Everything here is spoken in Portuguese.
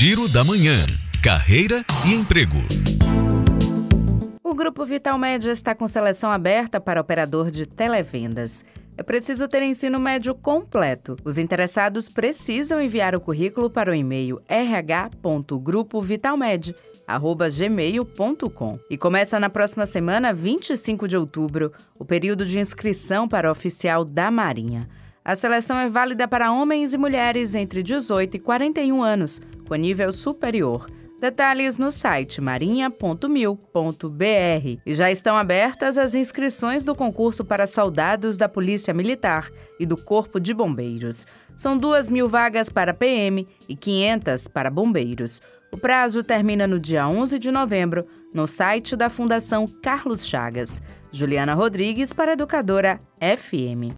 Giro da Manhã. Carreira e emprego. O Grupo Vital Média está com seleção aberta para operador de televendas. É preciso ter ensino médio completo. Os interessados precisam enviar o currículo para o e-mail rh.grupovitalmed@gmail.com. E começa na próxima semana, 25 de outubro, o período de inscrição para oficial da Marinha. A seleção é válida para homens e mulheres entre 18 e 41 anos, com nível superior. Detalhes no site marinha.mil.br. E já estão abertas as inscrições do concurso para soldados da Polícia Militar e do Corpo de Bombeiros. São duas mil vagas para PM e 500 para bombeiros. O prazo termina no dia 11 de novembro, no site da Fundação Carlos Chagas. Juliana Rodrigues para Educadora FM.